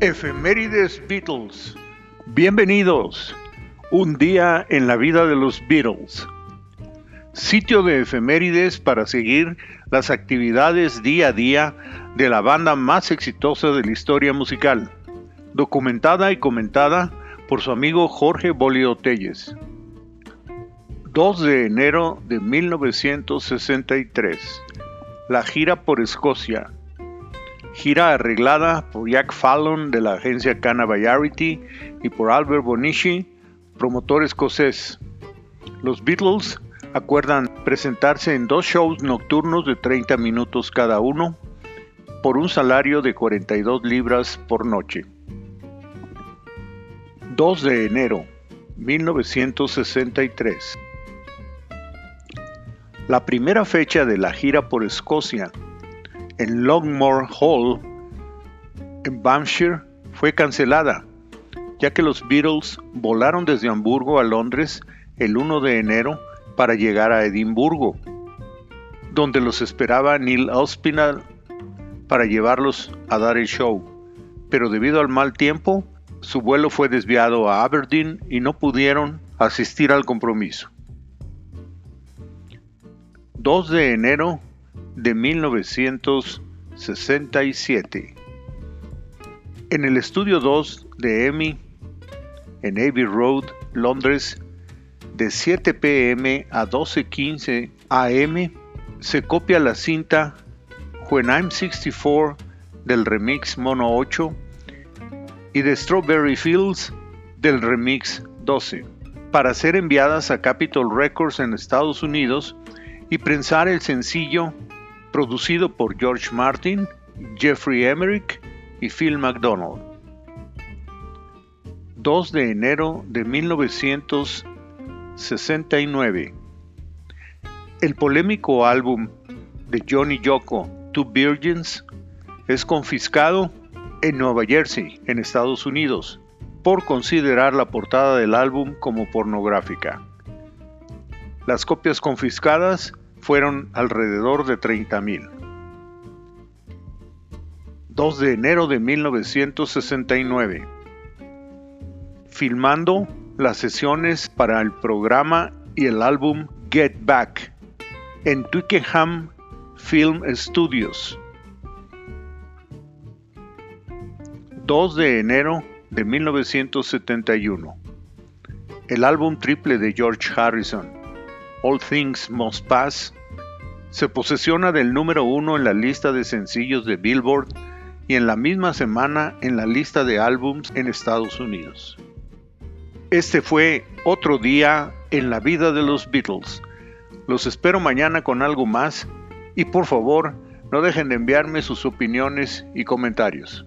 Efemérides Beatles. Bienvenidos. Un día en la vida de los Beatles. Sitio de efemérides para seguir las actividades día a día de la banda más exitosa de la historia musical. Documentada y comentada por su amigo Jorge Bolio Telles. 2 de enero de 1963. La gira por Escocia, gira arreglada por Jack Fallon de la agencia Cana Bayarity y por Albert Bonici, promotor escocés. Los Beatles acuerdan presentarse en dos shows nocturnos de 30 minutos cada uno por un salario de 42 libras por noche. 2 de enero 1963 La primera fecha de la gira por Escocia en Longmore Hall, en Banshire, fue cancelada, ya que los Beatles volaron desde Hamburgo a Londres el 1 de enero para llegar a Edimburgo, donde los esperaba Neil Ospinall para llevarlos a dar el show, pero debido al mal tiempo, su vuelo fue desviado a Aberdeen y no pudieron asistir al compromiso. 2 de enero de 1967. En el estudio 2 de EMI, en Abbey Road, Londres, de 7 pm a 12.15 am, se copia la cinta When I'm 64 del remix Mono 8 y de Strawberry Fields del remix 12, para ser enviadas a Capitol Records en Estados Unidos y prensar el sencillo producido por George Martin, Jeffrey Emerick y Phil McDonald. 2 de enero de 1969. El polémico álbum de Johnny Yoko, Two Virgins, es confiscado en Nueva Jersey, en Estados Unidos, por considerar la portada del álbum como pornográfica. Las copias confiscadas fueron alrededor de 30.000. 2 de enero de 1969. Filmando las sesiones para el programa y el álbum Get Back en Twickenham Film Studios. 2 de enero de 1971. El álbum triple de George Harrison, All Things Must Pass, se posesiona del número uno en la lista de sencillos de Billboard y en la misma semana en la lista de álbums en Estados Unidos. Este fue otro día en la vida de los Beatles. Los espero mañana con algo más y por favor no dejen de enviarme sus opiniones y comentarios.